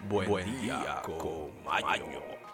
Buen, día, Maño.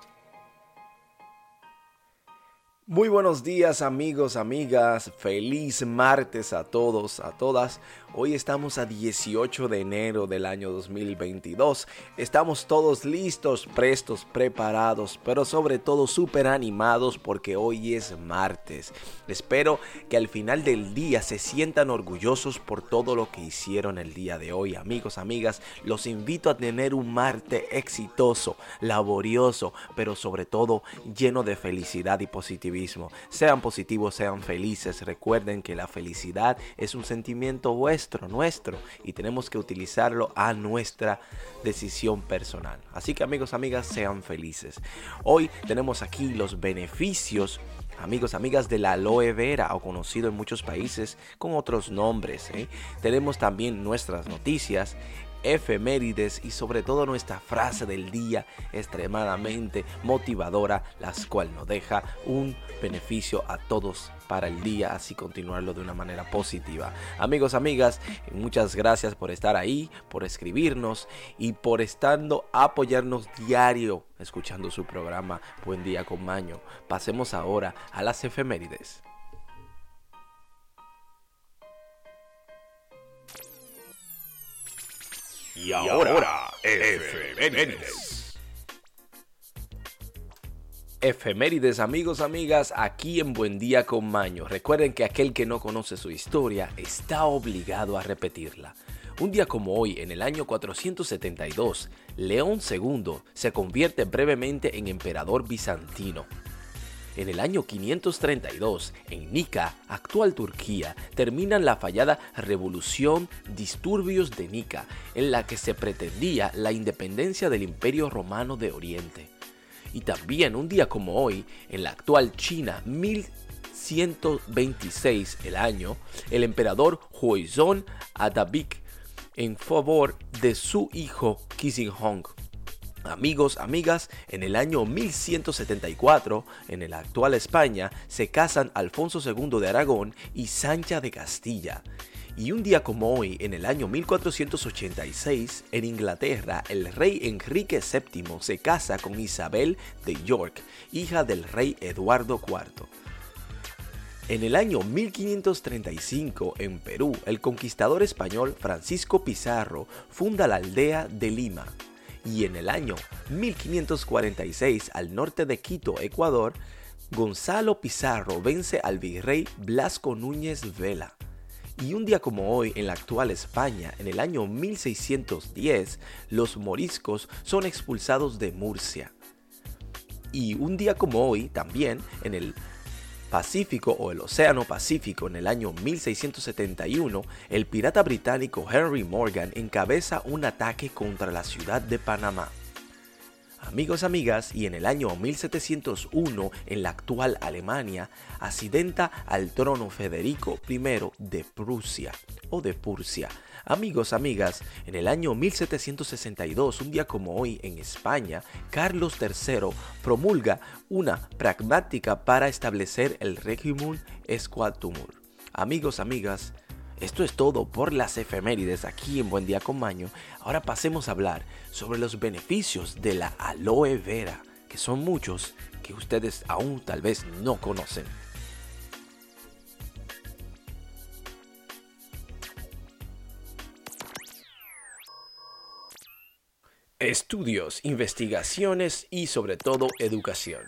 Muy buenos días amigos, amigas, feliz martes a todos, a todas. Hoy estamos a 18 de enero del año 2022. Estamos todos listos, prestos, preparados, pero sobre todo súper animados porque hoy es martes. Espero que al final del día se sientan orgullosos por todo lo que hicieron el día de hoy. Amigos, amigas, los invito a tener un martes exitoso, laborioso, pero sobre todo lleno de felicidad y Sean positivos, sean felices. Recuerden que la felicidad es un sentimiento vuestro nuestro, y tenemos que utilizarlo a nuestra decisión personal. Así que amigos, amigas, sean felices. Hoy tenemos aquí los beneficios amigos, amigas de la aloe vera o conocido en muchos países con otros nombres. ¿eh? Tenemos también nuestras noticias, efemérides y sobre todo nuestra frase del día extremadamente motivadora, las cual nos deja un beneficio a todos para el día, así continuarlo de una manera positiva. Amigos, amigas, muchas gracias por estar ahí, por escribirnos y por estando apoyarnos diario escuchando su programa Buen Día con Maño. Pasemos ahora a las efemérides. Y ahora, efemérides. Efemérides, amigos, amigas, aquí en Buen Día con Maño. Recuerden que aquel que no conoce su historia está obligado a repetirla. Un día como hoy, en el año 472, León II se convierte brevemente en emperador bizantino. En el año 532, en Nika, actual Turquía, terminan la fallada revolución Disturbios de Nika, en la que se pretendía la independencia del Imperio Romano de Oriente. Y también un día como hoy, en la actual China, 1126 el año, el emperador Huizong Adabik en favor de su hijo Hong. Amigos, amigas, en el año 1174, en la actual España, se casan Alfonso II de Aragón y Sancha de Castilla. Y un día como hoy, en el año 1486, en Inglaterra, el rey Enrique VII se casa con Isabel de York, hija del rey Eduardo IV. En el año 1535, en Perú, el conquistador español Francisco Pizarro funda la aldea de Lima y en el año 1546 al norte de Quito, Ecuador, Gonzalo Pizarro vence al virrey Blasco Núñez Vela. Y un día como hoy, en la actual España, en el año 1610, los moriscos son expulsados de Murcia. Y un día como hoy, también, en el Pacífico o el Océano Pacífico en el año 1671, el pirata británico Henry Morgan encabeza un ataque contra la ciudad de Panamá. Amigos, amigas, y en el año 1701, en la actual Alemania, accidenta al trono Federico I de Prusia o de Pursia, Amigos, amigas, en el año 1762, un día como hoy en España, Carlos III promulga una pragmática para establecer el régimen Esquatumur. Amigos, amigas, esto es todo por las efemérides aquí en Buen Día con Maño. Ahora pasemos a hablar sobre los beneficios de la aloe vera, que son muchos que ustedes aún tal vez no conocen. estudios, investigaciones y sobre todo educación.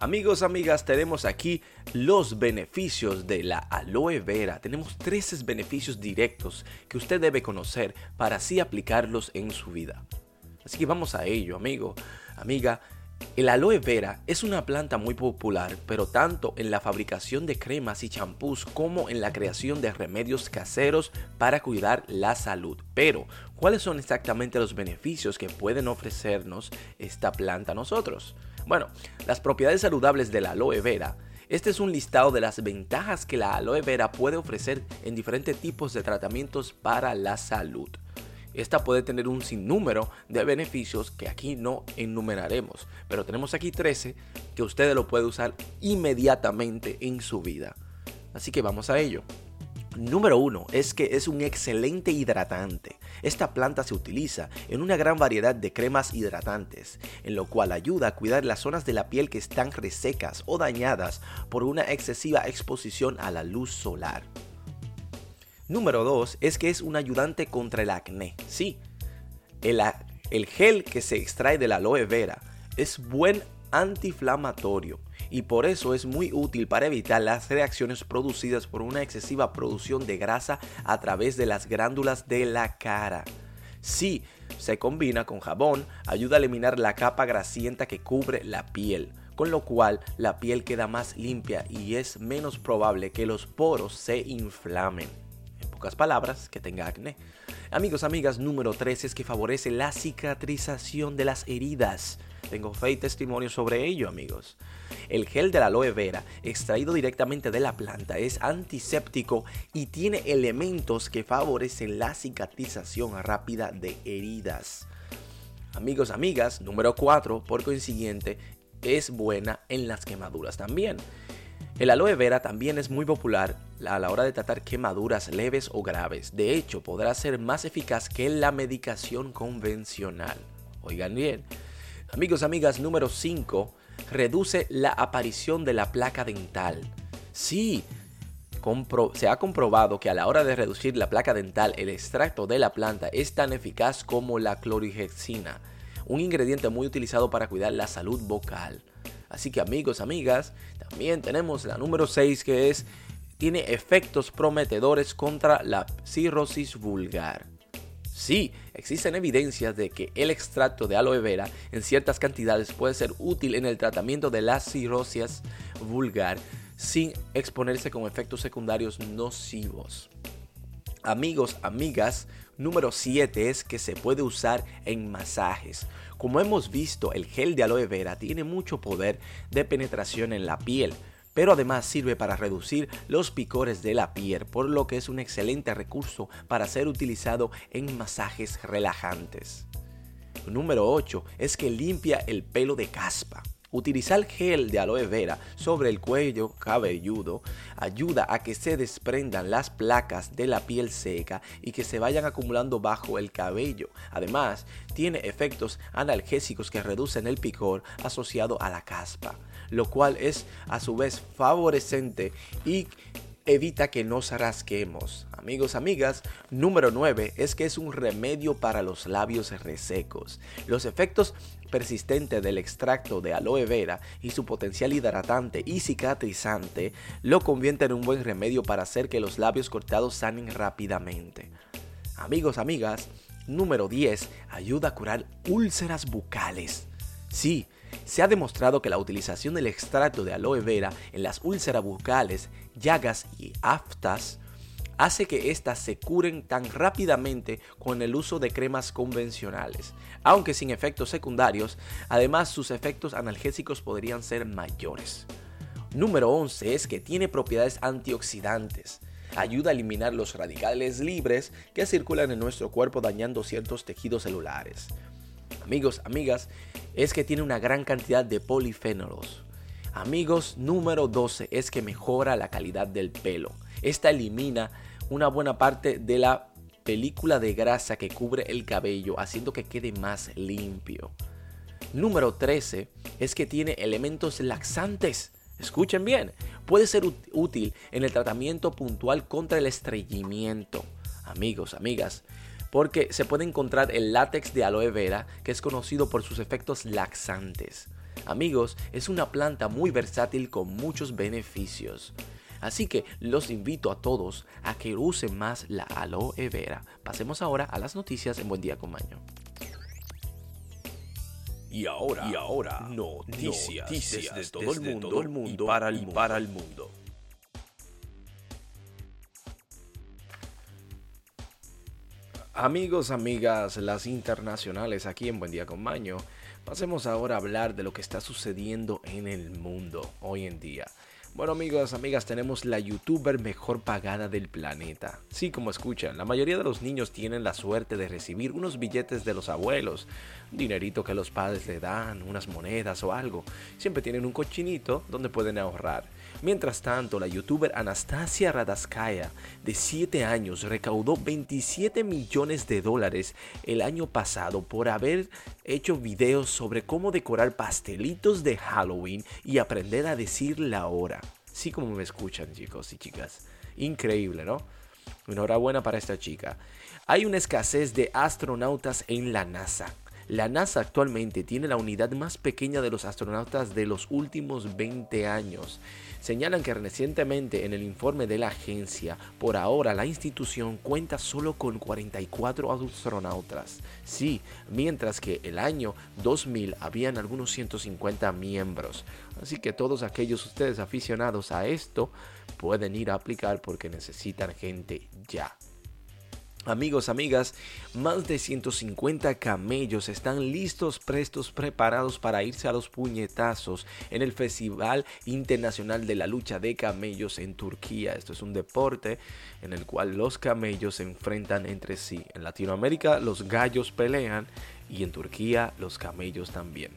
Amigos, amigas, tenemos aquí los beneficios de la aloe vera. Tenemos 13 beneficios directos que usted debe conocer para así aplicarlos en su vida. Así que vamos a ello, amigo, amiga. El aloe vera es una planta muy popular, pero tanto en la fabricación de cremas y champús como en la creación de remedios caseros para cuidar la salud. Pero, ¿cuáles son exactamente los beneficios que pueden ofrecernos esta planta a nosotros? Bueno, las propiedades saludables de la aloe vera este es un listado de las ventajas que la aloe vera puede ofrecer en diferentes tipos de tratamientos para la salud. Esta puede tener un sinnúmero de beneficios que aquí no enumeraremos, pero tenemos aquí 13 que usted lo puede usar inmediatamente en su vida. Así que vamos a ello. Número uno es que es un excelente hidratante. Esta planta se utiliza en una gran variedad de cremas hidratantes, en lo cual ayuda a cuidar las zonas de la piel que están resecas o dañadas por una excesiva exposición a la luz solar. Número 2 es que es un ayudante contra el acné. Sí, el, el gel que se extrae de la aloe vera es buen antiinflamatorio y por eso es muy útil para evitar las reacciones producidas por una excesiva producción de grasa a través de las glándulas de la cara. Si se combina con jabón, ayuda a eliminar la capa grasienta que cubre la piel, con lo cual la piel queda más limpia y es menos probable que los poros se inflamen. En pocas palabras, que tenga acné. Amigos, amigas, número 3 es que favorece la cicatrización de las heridas. Tengo fe y testimonio sobre ello, amigos. El gel de aloe vera, extraído directamente de la planta, es antiséptico y tiene elementos que favorecen la cicatrización rápida de heridas. Amigos, amigas, número 4, por consiguiente, es buena en las quemaduras también. El aloe vera también es muy popular a la hora de tratar quemaduras leves o graves. De hecho, podrá ser más eficaz que la medicación convencional. Oigan bien. Amigos, amigas, número 5 reduce la aparición de la placa dental. Sí, se ha comprobado que a la hora de reducir la placa dental, el extracto de la planta es tan eficaz como la clorhexina, un ingrediente muy utilizado para cuidar la salud vocal. Así que amigos, amigas, también tenemos la número 6 que es tiene efectos prometedores contra la cirrosis vulgar. Sí, existen evidencias de que el extracto de aloe vera en ciertas cantidades puede ser útil en el tratamiento de la cirrosis vulgar sin exponerse con efectos secundarios nocivos. Amigos, amigas, número 7 es que se puede usar en masajes. Como hemos visto, el gel de aloe vera tiene mucho poder de penetración en la piel, pero además sirve para reducir los picores de la piel, por lo que es un excelente recurso para ser utilizado en masajes relajantes. Número 8 es que limpia el pelo de caspa. Utilizar gel de aloe vera sobre el cuello cabelludo ayuda a que se desprendan las placas de la piel seca y que se vayan acumulando bajo el cabello. Además, tiene efectos analgésicos que reducen el picor asociado a la caspa, lo cual es a su vez favorecente y evita que nos rasquemos. Amigos, amigas, número 9 es que es un remedio para los labios resecos. Los efectos persistentes del extracto de aloe vera y su potencial hidratante y cicatrizante lo convierten en un buen remedio para hacer que los labios cortados sanen rápidamente. Amigos, amigas, número 10 ayuda a curar úlceras bucales. Sí, se ha demostrado que la utilización del extracto de aloe vera en las úlceras bucales, llagas y aftas hace que éstas se curen tan rápidamente con el uso de cremas convencionales, aunque sin efectos secundarios, además sus efectos analgésicos podrían ser mayores. Número 11 es que tiene propiedades antioxidantes. Ayuda a eliminar los radicales libres que circulan en nuestro cuerpo dañando ciertos tejidos celulares. Amigos, amigas, es que tiene una gran cantidad de polifenolos. Amigos, número 12 es que mejora la calidad del pelo. Esta elimina una buena parte de la película de grasa que cubre el cabello, haciendo que quede más limpio. Número 13 es que tiene elementos laxantes. Escuchen bien, puede ser útil en el tratamiento puntual contra el estreñimiento. Amigos, amigas, porque se puede encontrar el látex de aloe vera, que es conocido por sus efectos laxantes. Amigos, es una planta muy versátil con muchos beneficios. Así que los invito a todos a que usen más la aloe vera. Pasemos ahora a las noticias en Buen Día con Maño. Y ahora, y ahora noticias, desde, todo, el mundo, el mundo y para el, para el mundo. Amigos, amigas, las internacionales aquí en Buen Día con Maño, pasemos ahora a hablar de lo que está sucediendo en el mundo hoy en día. Bueno amigos, amigas, tenemos la youtuber mejor pagada del planeta. Sí, como escuchan, la mayoría de los niños tienen la suerte de recibir unos billetes de los abuelos, dinerito que los padres le dan, unas monedas o algo. Siempre tienen un cochinito donde pueden ahorrar. Mientras tanto, la youtuber Anastasia Radaskaya, de 7 años, recaudó 27 millones de dólares el año pasado por haber hecho videos sobre cómo decorar pastelitos de Halloween y aprender a decir la hora. Sí como me escuchan chicos y chicas. Increíble, ¿no? Enhorabuena para esta chica. Hay una escasez de astronautas en la NASA. La NASA actualmente tiene la unidad más pequeña de los astronautas de los últimos 20 años señalan que recientemente en el informe de la agencia, por ahora la institución cuenta solo con 44 astronautas. Sí, mientras que el año 2000 habían algunos 150 miembros. Así que todos aquellos ustedes aficionados a esto pueden ir a aplicar porque necesitan gente ya. Amigos, amigas, más de 150 camellos están listos, prestos, preparados para irse a los puñetazos en el Festival Internacional de la Lucha de Camellos en Turquía. Esto es un deporte en el cual los camellos se enfrentan entre sí. En Latinoamérica los gallos pelean y en Turquía los camellos también.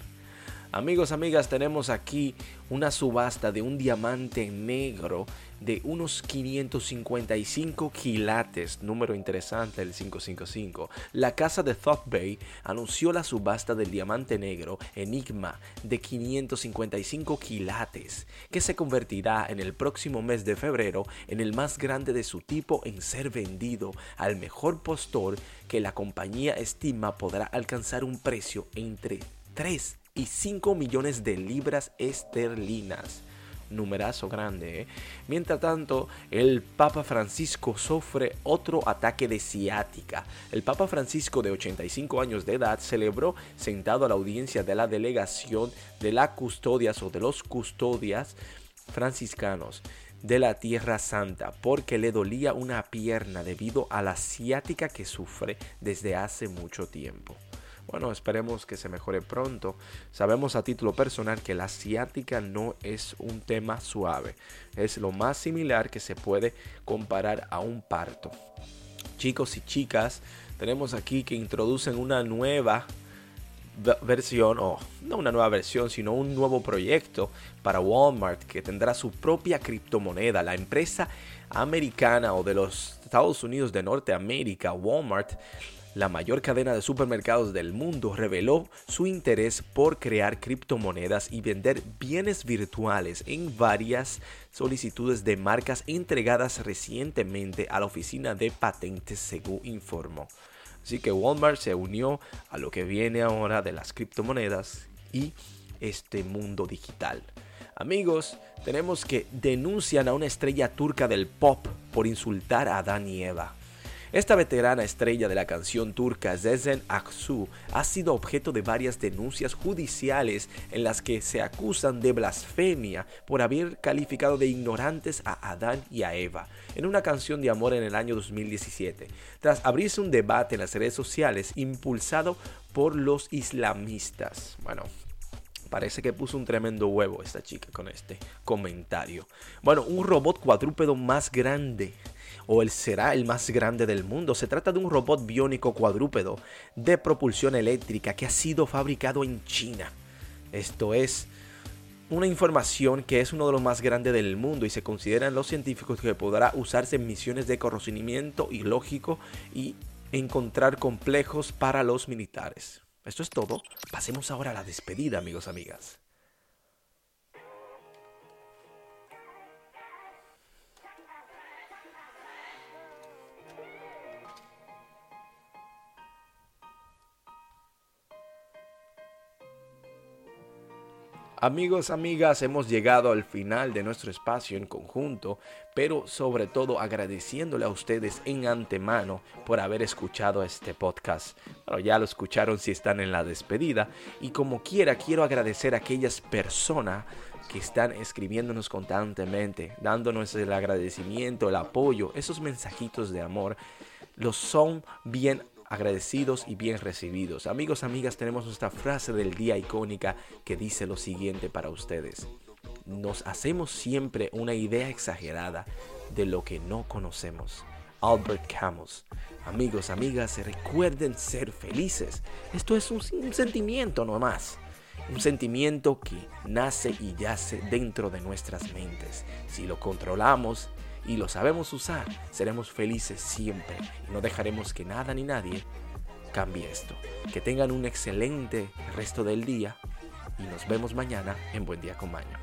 Amigos, amigas, tenemos aquí una subasta de un diamante negro de unos 555 quilates, número interesante el 555. La casa de Bay anunció la subasta del diamante negro Enigma de 555 quilates, que se convertirá en el próximo mes de febrero en el más grande de su tipo en ser vendido al mejor postor que la compañía estima podrá alcanzar un precio entre 3 y 5 millones de libras esterlinas. Numerazo grande. ¿eh? Mientras tanto, el Papa Francisco sufre otro ataque de ciática. El Papa Francisco, de 85 años de edad, celebró sentado a la audiencia de la delegación de las custodias o de los custodias franciscanos de la Tierra Santa porque le dolía una pierna debido a la ciática que sufre desde hace mucho tiempo. Bueno, esperemos que se mejore pronto. Sabemos a título personal que la ciática no es un tema suave. Es lo más similar que se puede comparar a un parto. Chicos y chicas, tenemos aquí que introducen una nueva versión, o no una nueva versión, sino un nuevo proyecto para Walmart que tendrá su propia criptomoneda. La empresa americana o de los Estados Unidos de Norteamérica, Walmart, la mayor cadena de supermercados del mundo reveló su interés por crear criptomonedas y vender bienes virtuales en varias solicitudes de marcas entregadas recientemente a la oficina de patentes, según informó. Así que Walmart se unió a lo que viene ahora de las criptomonedas y este mundo digital. Amigos, tenemos que denuncian a una estrella turca del pop por insultar a Adán y Eva. Esta veterana estrella de la canción turca Zezen Aksu ha sido objeto de varias denuncias judiciales en las que se acusan de blasfemia por haber calificado de ignorantes a Adán y a Eva en una canción de amor en el año 2017, tras abrirse un debate en las redes sociales impulsado por los islamistas. Bueno, Parece que puso un tremendo huevo esta chica con este comentario. Bueno, un robot cuadrúpedo más grande o él será el más grande del mundo. Se trata de un robot biónico cuadrúpedo de propulsión eléctrica que ha sido fabricado en China. Esto es una información que es uno de los más grandes del mundo y se consideran los científicos que podrá usarse en misiones de conocimiento y lógico y encontrar complejos para los militares. Esto es todo. Pasemos ahora a la despedida, amigos, amigas. Amigos, amigas, hemos llegado al final de nuestro espacio en conjunto, pero sobre todo agradeciéndole a ustedes en antemano por haber escuchado este podcast. Bueno, ya lo escucharon si están en la despedida y como quiera quiero agradecer a aquellas personas que están escribiéndonos constantemente, dándonos el agradecimiento, el apoyo, esos mensajitos de amor, los son bien agradecidos y bien recibidos. Amigos, amigas, tenemos nuestra frase del día icónica que dice lo siguiente para ustedes. nos hacemos siempre una idea exagerada de lo que no conocemos. Albert Camus. Amigos, amigas, recuerden ser felices. Esto es un, un sentimiento nomás. Un sentimiento que nace y yace dentro de nuestras mentes. Si lo controlamos y lo sabemos usar, seremos felices siempre y no dejaremos que nada ni nadie cambie esto. Que tengan un excelente resto del día y nos vemos mañana en Buen Día con Maño.